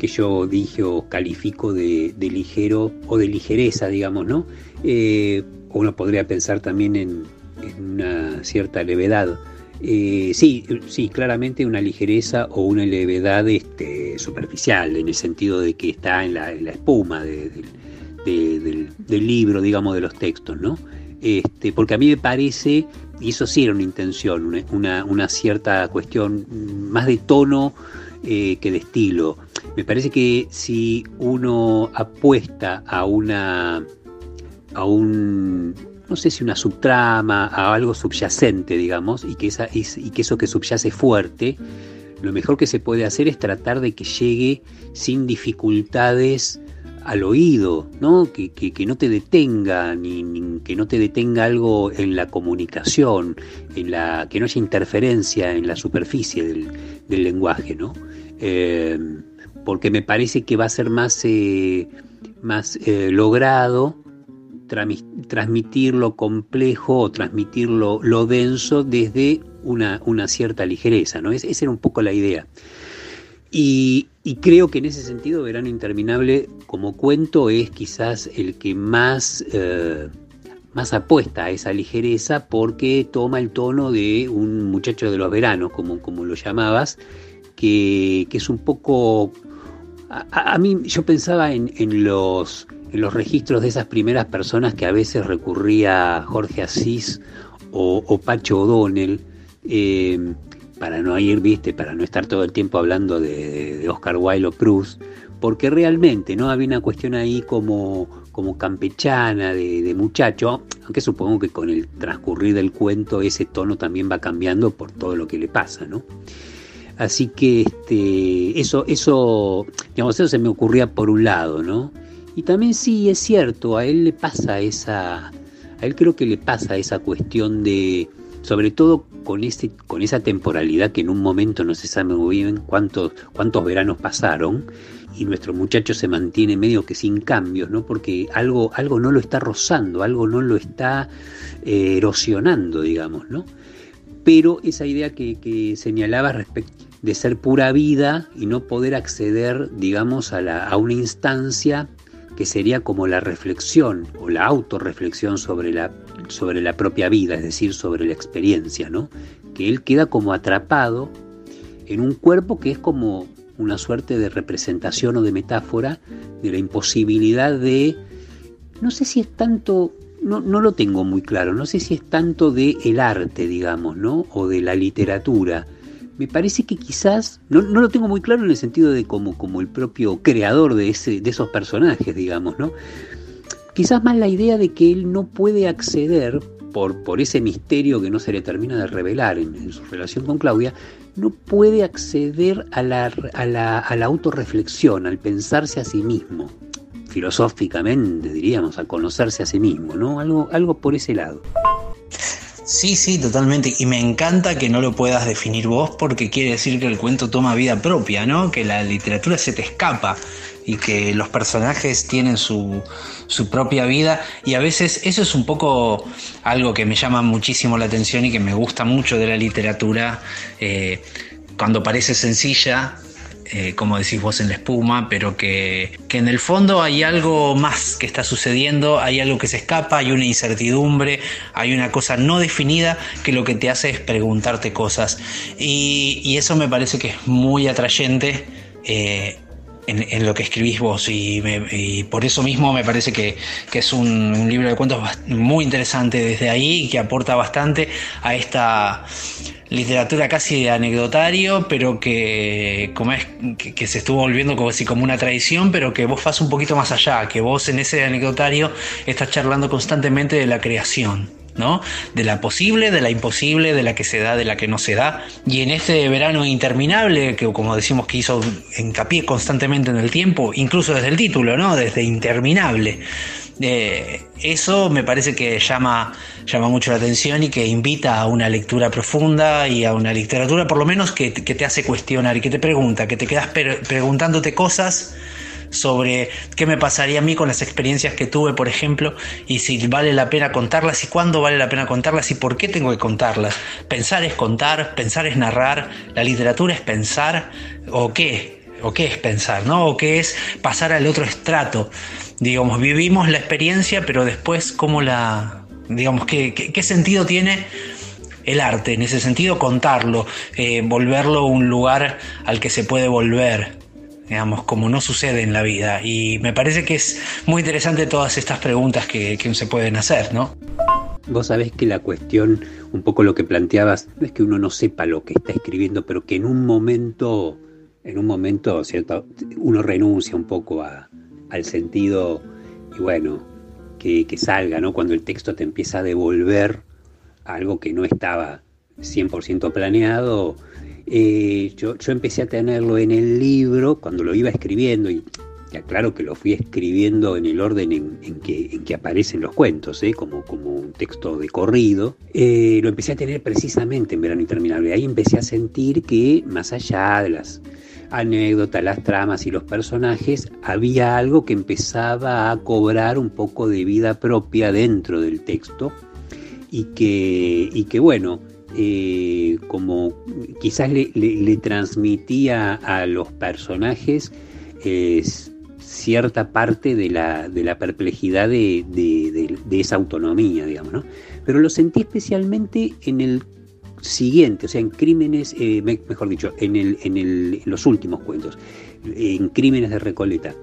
que yo dije o califico de, ligero o de ligereza, digamos, ¿no? Eh, uno podría pensar también en, una cierta levedad. Eh, sí, sí, claramente una ligereza o una levedad este, superficial, en el sentido de que está en la, espuma de, del, libro, digamos, de los textos, ¿no? Este, porque a mí me parece, y eso sí era una intención, una, cierta cuestión más de tono eh, que de estilo. Me parece que si uno apuesta a una a un no sé si una subtrama, a algo subyacente, digamos, y que, y que eso que subyace fuerte, lo mejor que se puede hacer es tratar de que llegue sin dificultades al oído, ¿no? Que, no te detenga, ni, que no te detenga algo en la comunicación, en la, que no haya interferencia en la superficie del, lenguaje, ¿no? Eh, porque me parece que va a ser más, eh, más eh, logrado transmitir lo complejo o transmitir lo, denso desde una, una, cierta ligereza, ¿no? esa era un poco la idea. Y, creo que en ese sentido Verano Interminable como cuento es quizás el que más, eh, más apuesta a esa ligereza porque toma el tono de un muchacho de los veranos, como, como lo llamabas, que, es un poco... A, mí yo pensaba en, en los en los registros de esas primeras personas que a veces recurría Jorge Asís o, Pacho O'Donnell, eh, para no ir, viste, para no estar todo el tiempo hablando de, Oscar Wilde o Proust, porque realmente no había una cuestión ahí como, como campechana, de, muchacho, aunque supongo que con el transcurrir del cuento ese tono también va cambiando por todo lo que le pasa, ¿no? Así que este, eso, eso, digamos, eso se me ocurría por un lado, ¿no? Y también sí, es cierto, a él le pasa esa, a él creo que le pasa esa cuestión de, sobre todo con, ese, con esa temporalidad que en un momento no se sabe muy bien cuántos, cuántos veranos pasaron y nuestro muchacho se mantiene medio que sin cambios, ¿no? Porque algo, algo no lo está rozando, algo no lo está eh, erosionando, digamos, ¿no? Pero esa idea que, que señalaba respecto de ser pura vida y no poder acceder, digamos, a, la, a una instancia que sería como la reflexión o la autorreflexión sobre la, sobre la propia vida, es decir, sobre la experiencia, ¿no? Que él queda como atrapado en un cuerpo que es como una suerte de representación o de metáfora de la imposibilidad de, no sé si es tanto, no, no lo tengo muy claro, no sé si es tanto de el arte, digamos, ¿no? O de la literatura, me parece que quizás, no, lo tengo muy claro en el sentido de como, como el propio creador de, ese, de esos personajes, digamos, ¿no? Quizás más la idea de que él no puede acceder, por, por ese misterio que no se le termina de revelar en, su relación con Claudia, no puede acceder a la, a, la, a la autorreflexión, al pensarse a sí mismo, filosóficamente diríamos, a conocerse a sí mismo, ¿no? Algo, algo por ese lado. Sí, sí, totalmente. Y me encanta que no lo puedas definir vos porque quiere decir que el cuento toma vida propia, ¿no? Que la literatura se te escapa y que los personajes tienen su, su propia vida. Y a veces eso es un poco algo que me llama muchísimo la atención y que me gusta mucho de la literatura. Eh, cuando parece sencilla, eh, como decís vos en la espuma, pero que, en el fondo hay algo más que está sucediendo, hay algo que se escapa, hay una incertidumbre, hay una cosa no definida que lo que te hace es preguntarte cosas. Y, eso me parece que es muy atrayente. Eh, en, lo que escribís vos y, por eso mismo me parece que, es un, libro de cuentos muy interesante desde ahí y que aporta bastante a esta literatura casi de anecdotario, pero que, como es, que, se estuvo volviendo como, como una tradición, pero que vos vas un poquito más allá, que vos en ese anecdotario estás charlando constantemente de la creación. ¿No? De la posible, de la imposible, de la que se da, de la que no se da. Y en este verano interminable, que como decimos que hizo hincapié constantemente en el tiempo, incluso desde el título, ¿no? Desde interminable. Eh, eso me parece que llama, llama mucho la atención y que invita a una lectura profunda y a una literatura por lo menos que, te hace cuestionar y que te pregunta, que te quedas preguntándote cosas sobre qué me pasaría a mí con las experiencias que tuve, por ejemplo, y si vale la pena contarlas y cuándo vale la pena contarlas y por qué tengo que contarlas. Pensar es contar, pensar es narrar, la literatura es pensar o qué, o qué es pensar, ¿no? O qué es pasar al otro estrato. Digamos, vivimos la experiencia, pero después cómo la, digamos, qué, qué, sentido tiene el arte, en ese sentido contarlo, eh, volverlo un lugar al que se puede volver. Digamos, como no sucede en la vida. Y me parece que es muy interesante todas estas preguntas que, que se pueden hacer, ¿no? Vos sabés que la cuestión, un poco lo que planteabas, es que uno no sepa lo que está escribiendo, pero que en un momento, en un momento, ¿cierto? Uno renuncia un poco al sentido, y bueno, que, que, salga, ¿no? Cuando el texto te empieza a devolver algo que no estaba 100% planeado. Eh, yo, empecé a tenerlo en el libro cuando lo iba escribiendo y ya claro que lo fui escribiendo en el orden en, que, en que, aparecen los cuentos, ¿eh? como, como un texto de corrido, eh, lo empecé a tener precisamente en Verano Interminable. Ahí empecé a sentir que más allá de las anécdotas, las tramas y los personajes, había algo que empezaba a cobrar un poco de vida propia dentro del texto y que, y que bueno, eh, como quizás le, transmitía a los personajes cierta parte de la, de la perplejidad de, de, esa autonomía, digamos, ¿no? Pero lo sentí especialmente en el siguiente, o sea, en Crímenes, eh, mejor dicho, en, el, en, el, los últimos cuentos, en Crímenes de Recoleta.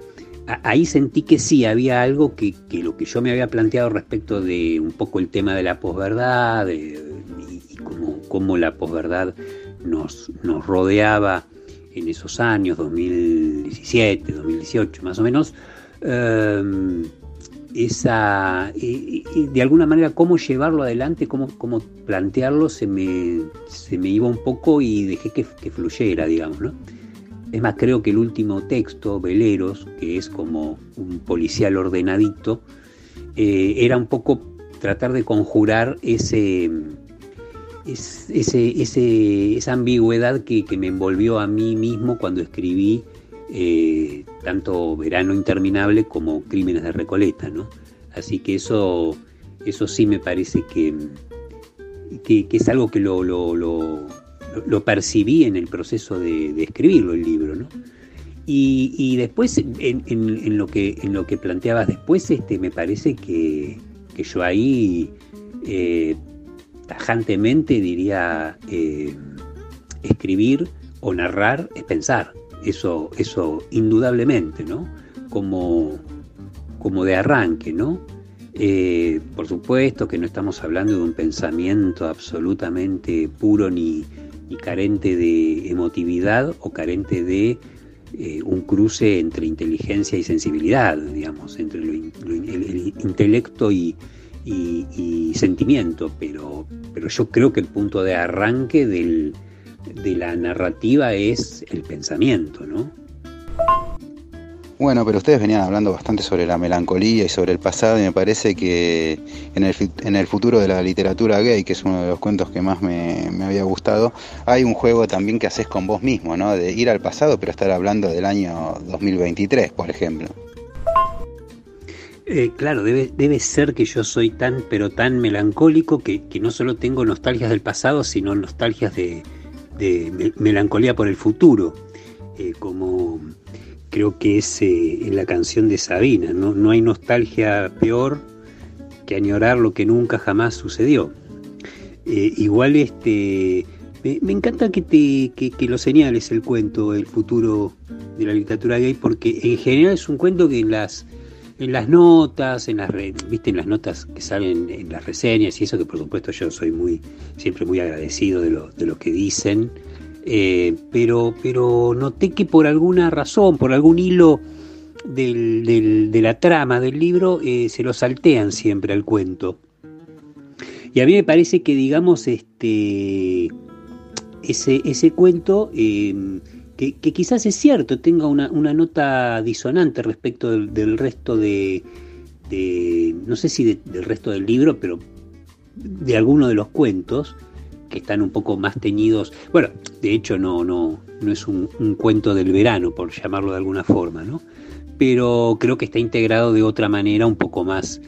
ahí sentí que sí, había algo que, que, lo que yo me había planteado respecto de un poco el tema de la posverdad y cómo, la posverdad nos, nos rodeaba en esos años, 2017, 2018 más o menos, em, esa, de alguna manera cómo llevarlo adelante, cómo, cómo plantearlo, se me, se me iba un poco y dejé que, fluyera, digamos, ¿no? Es más, creo que el último texto, Veleros, que es como un policial ordenadito, eh, era un poco tratar de conjurar ese, ese, esa ambigüedad que, me envolvió a mí mismo cuando escribí eh, tanto Verano Interminable como Crímenes de Recoleta, ¿no? Así que eso, eso sí me parece que, que, es algo que lo, lo, lo, percibí en el proceso de, escribirlo el libro, ¿no? Y, y después, en, lo que, en lo que planteabas después, este, me parece que, que yo ahí eh, tajantemente diría eh, escribir o narrar es pensar. Eso, eso indudablemente, ¿no? Como, como de arranque, ¿no? Eh, por supuesto que no estamos hablando de un pensamiento absolutamente puro ni, carente de emotividad o carente de eh, un cruce entre inteligencia y sensibilidad, digamos, entre el intelecto y, y, sentimiento, pero, pero yo creo que el punto de arranque del, de la narrativa es el pensamiento, ¿no? Bueno, pero ustedes venían hablando bastante sobre la melancolía y sobre el pasado y me parece que en el, en el futuro de la literatura gay, que es uno de los cuentos que más me, me, había gustado, hay un juego también que haces con vos mismo, ¿no? De ir al pasado pero estar hablando del año 2023, por ejemplo. Eh, claro, debe, debe ser que yo soy tan, pero tan melancólico que, no solo tengo nostalgias del pasado, sino nostalgias de, melancolía por el futuro, eh, como creo que es eh, en la canción de Sabina, ¿no? no hay nostalgia peor que añorar lo que nunca jamás sucedió. igual este, me, encanta que, te, que, que, lo señales el cuento, el futuro de la literatura gay, porque en general es un cuento que en las en las notas, en las viste en las notas que salen en las reseñas y eso que por supuesto yo soy muy siempre muy agradecido de lo, de lo que dicen, eh, pero pero noté que por alguna razón, por algún hilo del, de la trama del libro eh, se lo saltean siempre al cuento. Y a mí me parece que digamos este ese, ese cuento eh, que, quizás es cierto, tenga una, nota disonante respecto del, resto de, no sé si del resto del libro, pero de alguno de los cuentos que están un poco más teñidos. Bueno, de hecho no, no, no es un, un cuento del verano, por llamarlo de alguna forma, ¿no? Pero creo que está integrado de otra manera un poco más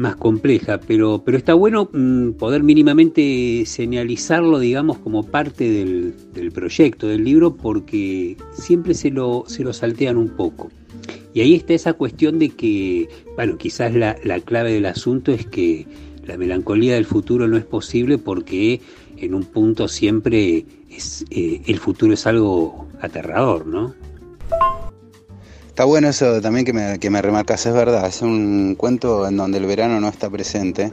más compleja, pero, pero está bueno mm, poder mínimamente señalizarlo, digamos, como parte del, proyecto, del libro, porque siempre se lo, se lo saltean un poco. Y ahí está esa cuestión de que, bueno, quizás la, clave del asunto es que la melancolía del futuro no es posible porque en un punto siempre es, eh, el futuro es algo aterrador, ¿no? Está bueno eso también que me, que me remarcas, es verdad, es un cuento en donde el verano no está presente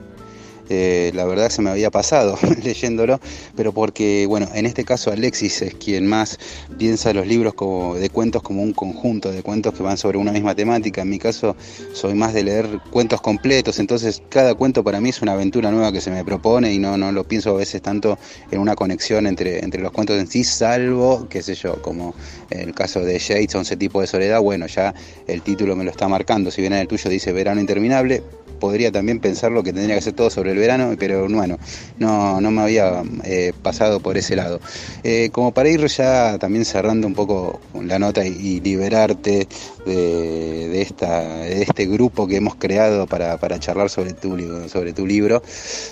eh, la verdad se me había pasado leyéndolo, pero porque, bueno, en este caso Alexis es quien más piensa los libros como, de cuentos como un conjunto de cuentos que van sobre una misma temática. En mi caso soy más de leer cuentos completos, entonces cada cuento para mí es una aventura nueva que se me propone y no, no lo pienso a veces tanto en una conexión entre, entre los cuentos en sí, salvo, qué sé yo, como el caso de Shades, ese tipo de soledad, bueno, ya el título me lo está marcando, si bien en el tuyo dice verano interminable, podría también pensarlo que tendría que ser todo sobre el verano, pero bueno, no, no me había eh, pasado por ese lado. Eh, como para ir ya también cerrando un poco la nota y, liberarte de, esta, de este grupo que hemos creado para, charlar sobre tu, sobre tu libro,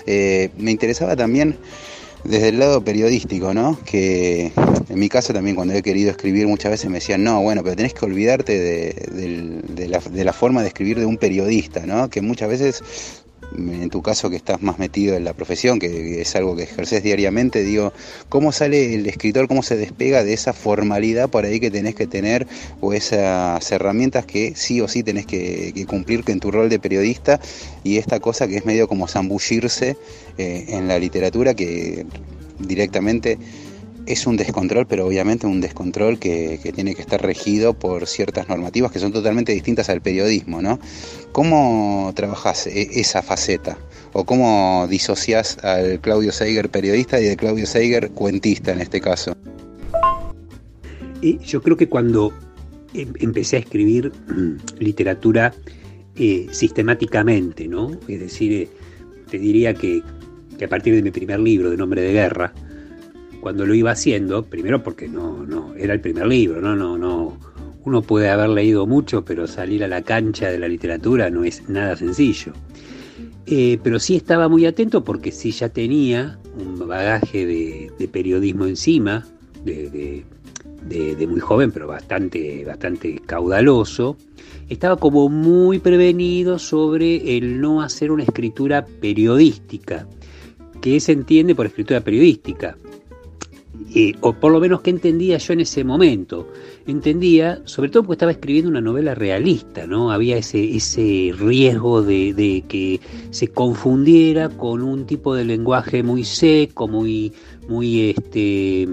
eh, me interesaba también desde el lado periodístico, ¿no? Que en mi caso también cuando he querido escribir muchas veces me decían, no, bueno, pero tenés que olvidarte de, la, de la forma de escribir de un periodista, ¿no? Que muchas veces en tu caso que estás más metido en la profesión, que es algo que ejerces diariamente, digo, ¿cómo sale el escritor, cómo se despega de esa formalidad por ahí que tenés que tener o esas herramientas que sí o sí tenés que, cumplir en tu rol de periodista y esta cosa que es medio como zambullirse eh, en la literatura que directamente es un descontrol, pero obviamente un descontrol que, tiene que estar regido por ciertas normativas que son totalmente distintas al periodismo, ¿no? ¿Cómo trabajas e, esa faceta? ¿O cómo disocias al Claudio Seiger periodista y de Claudio Seiger cuentista en este caso? Yo creo que cuando em, empecé a escribir mm, literatura eh, sistemáticamente, ¿no? Es decir, eh, te diría que, que a partir de mi primer libro, de Nombre de Guerra, cuando lo iba haciendo, primero porque no, era el primer libro, no. Uno puede haber leído mucho, pero salir a la cancha de la literatura no es nada sencillo. Eh, pero sí estaba muy atento porque sí ya tenía un bagaje de, periodismo encima, de, muy joven, pero bastante, bastante caudaloso. Estaba como muy prevenido sobre el no hacer una escritura periodística. que se entiende por escritura periodística? O por lo menos que entendía yo en ese momento. Entendía, sobre todo porque estaba escribiendo una novela realista, ¿no? Había ese, ese riesgo de, que se confundiera con un tipo de lenguaje muy seco, muy, muy este,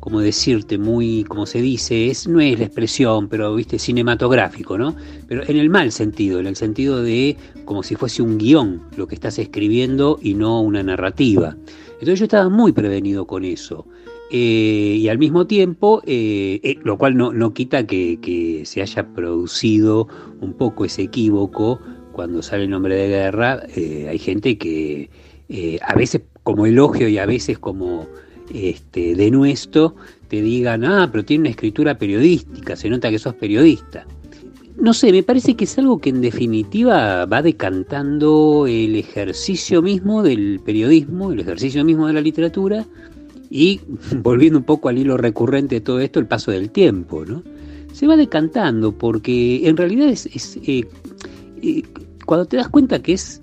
como decirte, muy, como se dice, es, no es la expresión, pero viste, cinematográfico, ¿no? Pero en el mal sentido, en el sentido de como si fuese un guion lo que estás escribiendo y no una narrativa. Entonces yo estaba muy prevenido con eso. Eh, y al mismo tiempo, eh, eh, lo cual no, quita que, se haya producido un poco ese equívoco cuando sale el nombre de guerra. hay gente que a veces como elogio y a veces como este, denuesto te digan, ah, pero tiene una escritura periodística, se nota que sos periodista. No sé, me parece que es algo que en definitiva va decantando el ejercicio mismo del periodismo, el ejercicio mismo de la literatura, y volviendo un poco al hilo recurrente de todo esto, el paso del tiempo, ¿no? Se va decantando porque en realidad es, eh, eh, cuando te das cuenta que es,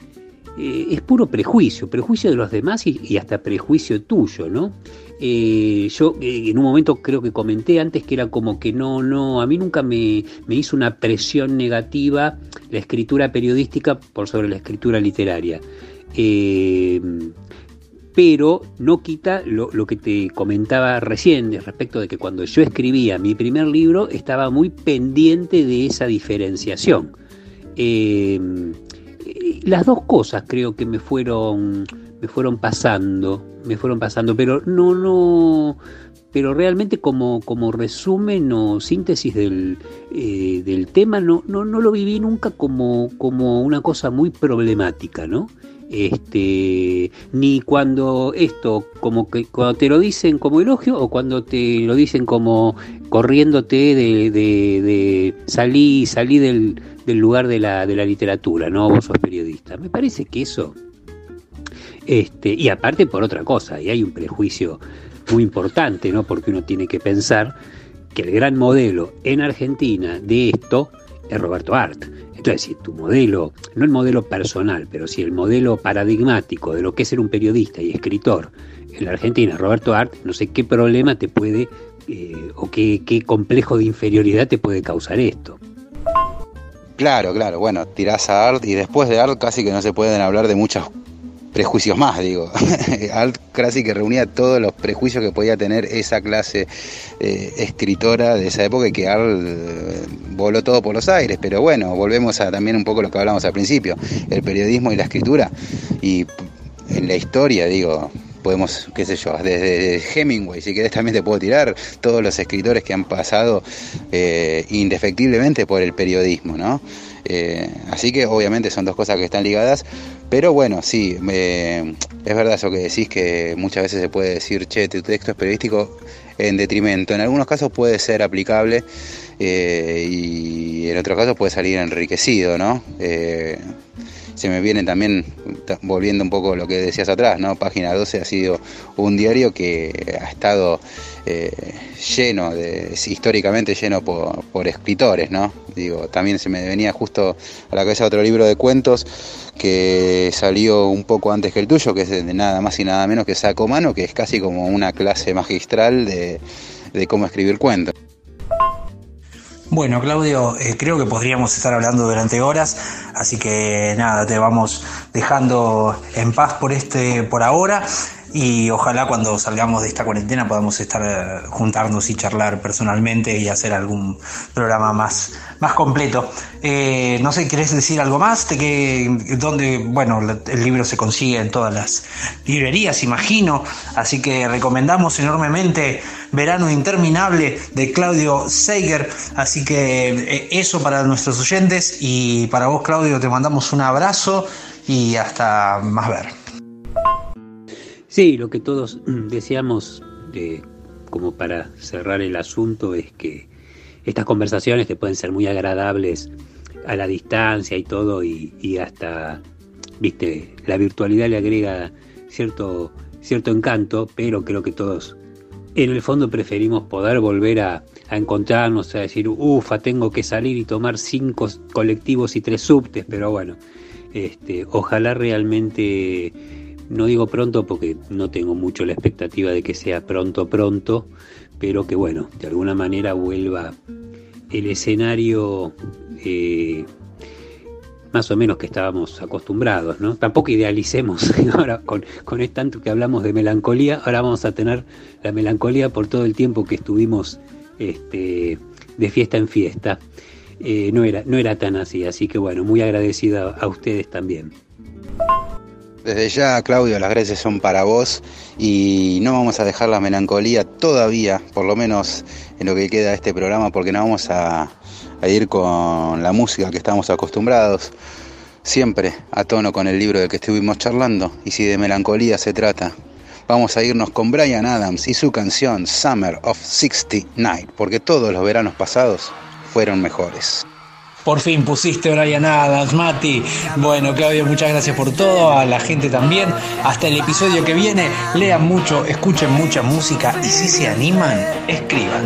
eh, es puro prejuicio, prejuicio de los demás y, hasta prejuicio tuyo, ¿no? yo en un momento creo que comenté antes que era como que no, no, a mí nunca me, me hizo una presión negativa la escritura periodística por sobre la escritura literaria pero no quita lo, que te comentaba recién respecto de que cuando yo escribía mi primer libro estaba muy pendiente de esa diferenciación. Eh, las dos cosas creo que me fueron, me fueron pasando, me fueron pasando, pero no, no, pero realmente como, como resumen o síntesis del, eh, del tema no, no, no, lo viví nunca como, como una cosa muy problemática, ¿no? Este, ni cuando esto, como que cuando te lo dicen como elogio o cuando te lo dicen como corriéndote de, de, de salí, salí del, lugar de la, de la literatura, ¿no? Vos sos periodista. Me parece que eso, este, y aparte por otra cosa, y hay un prejuicio muy importante, ¿no? Porque uno tiene que pensar que el gran modelo en Argentina de esto es Roberto Art. Entonces, si tu modelo, no el modelo personal, pero si el modelo paradigmático de lo que es ser un periodista y escritor en la Argentina, Roberto Art, no sé qué problema te puede eh, o qué, qué complejo de inferioridad te puede causar esto. Claro, claro, bueno, tirás a Art y después de Art casi que no se pueden hablar de muchos prejuicios más, digo. Art casi que reunía todos los prejuicios que podía tener esa clase eh, escritora de esa época y que Art eh, voló todo por los aires. Pero bueno, volvemos a también un poco lo que hablamos al principio, el periodismo y la escritura. Y en la historia, digo, podemos, qué sé yo, desde Hemingway, si querés también te puedo tirar todos los escritores que han pasado eh, indefectiblemente por el periodismo, ¿no? Así que obviamente son dos cosas que están ligadas, pero bueno, sí, es verdad eso que decís que muchas veces se puede decir, che, tu texto es periodístico en detrimento. En algunos casos puede ser aplicable eh, y en otros casos puede salir enriquecido, ¿no? se me viene también, volviendo un poco a lo que decías atrás, ¿no? Página 12 ha sido un diario que ha estado eh, lleno, de, históricamente lleno por, escritores, ¿no? Digo, también se me venía justo a la cabeza otro libro de cuentos que salió un poco antes que el tuyo, que es de nada más y nada menos que Saco Mano, que es casi como una clase magistral de, de cómo escribir cuentos. Bueno, Claudio, eh, creo que podríamos estar hablando durante horas, así que nada, te vamos dejando en paz por este, por ahora y ojalá cuando salgamos de esta cuarentena podamos estar eh, juntarnos y charlar personalmente y hacer algún programa más, más completo. Eh, no sé, ¿querés decir algo más? De que, donde, bueno, el libro se consigue en todas las librerías, imagino, así que recomendamos enormemente Verano Interminable de Claudio Seiger, así que eh, eso para nuestros oyentes y para vos, Claudio, te mandamos un abrazo y hasta más ver. Sí, lo que todos deseamos, como para cerrar el asunto, es que estas conversaciones que pueden ser muy agradables a la distancia y todo, y, hasta, viste, la virtualidad le agrega cierto, cierto encanto, pero creo que todos en el fondo preferimos poder volver a, a, encontrarnos, a decir, ufa, tengo que salir y tomar cinco colectivos y tres subtes, pero bueno, este, ojalá realmente no digo pronto porque no tengo mucho la expectativa de que sea pronto pronto, pero que bueno, de alguna manera vuelva el escenario eh, más o menos que estábamos acostumbrados, ¿no? Tampoco idealicemos, ahora con, con tanto que hablamos de melancolía, ahora vamos a tener la melancolía por todo el tiempo que estuvimos este, de fiesta en fiesta. Eh, no, era, no era tan así, así que bueno, muy agradecida a ustedes también. Desde ya, Claudio, las gracias son para vos y no vamos a dejar la melancolía todavía, por lo menos en lo que queda de este programa, porque no vamos a, ir con la música que estamos acostumbrados, siempre a tono con el libro del que estuvimos charlando, y si de melancolía se trata, vamos a irnos con Brian Adams y su canción Summer of 69, porque todos los veranos pasados fueron mejores. Por fin pusiste Brian Adams, Mati. Bueno, Claudio, muchas gracias por todo. A la gente también. Hasta el episodio que viene. Lean mucho, escuchen mucha música y si se animan, escriban.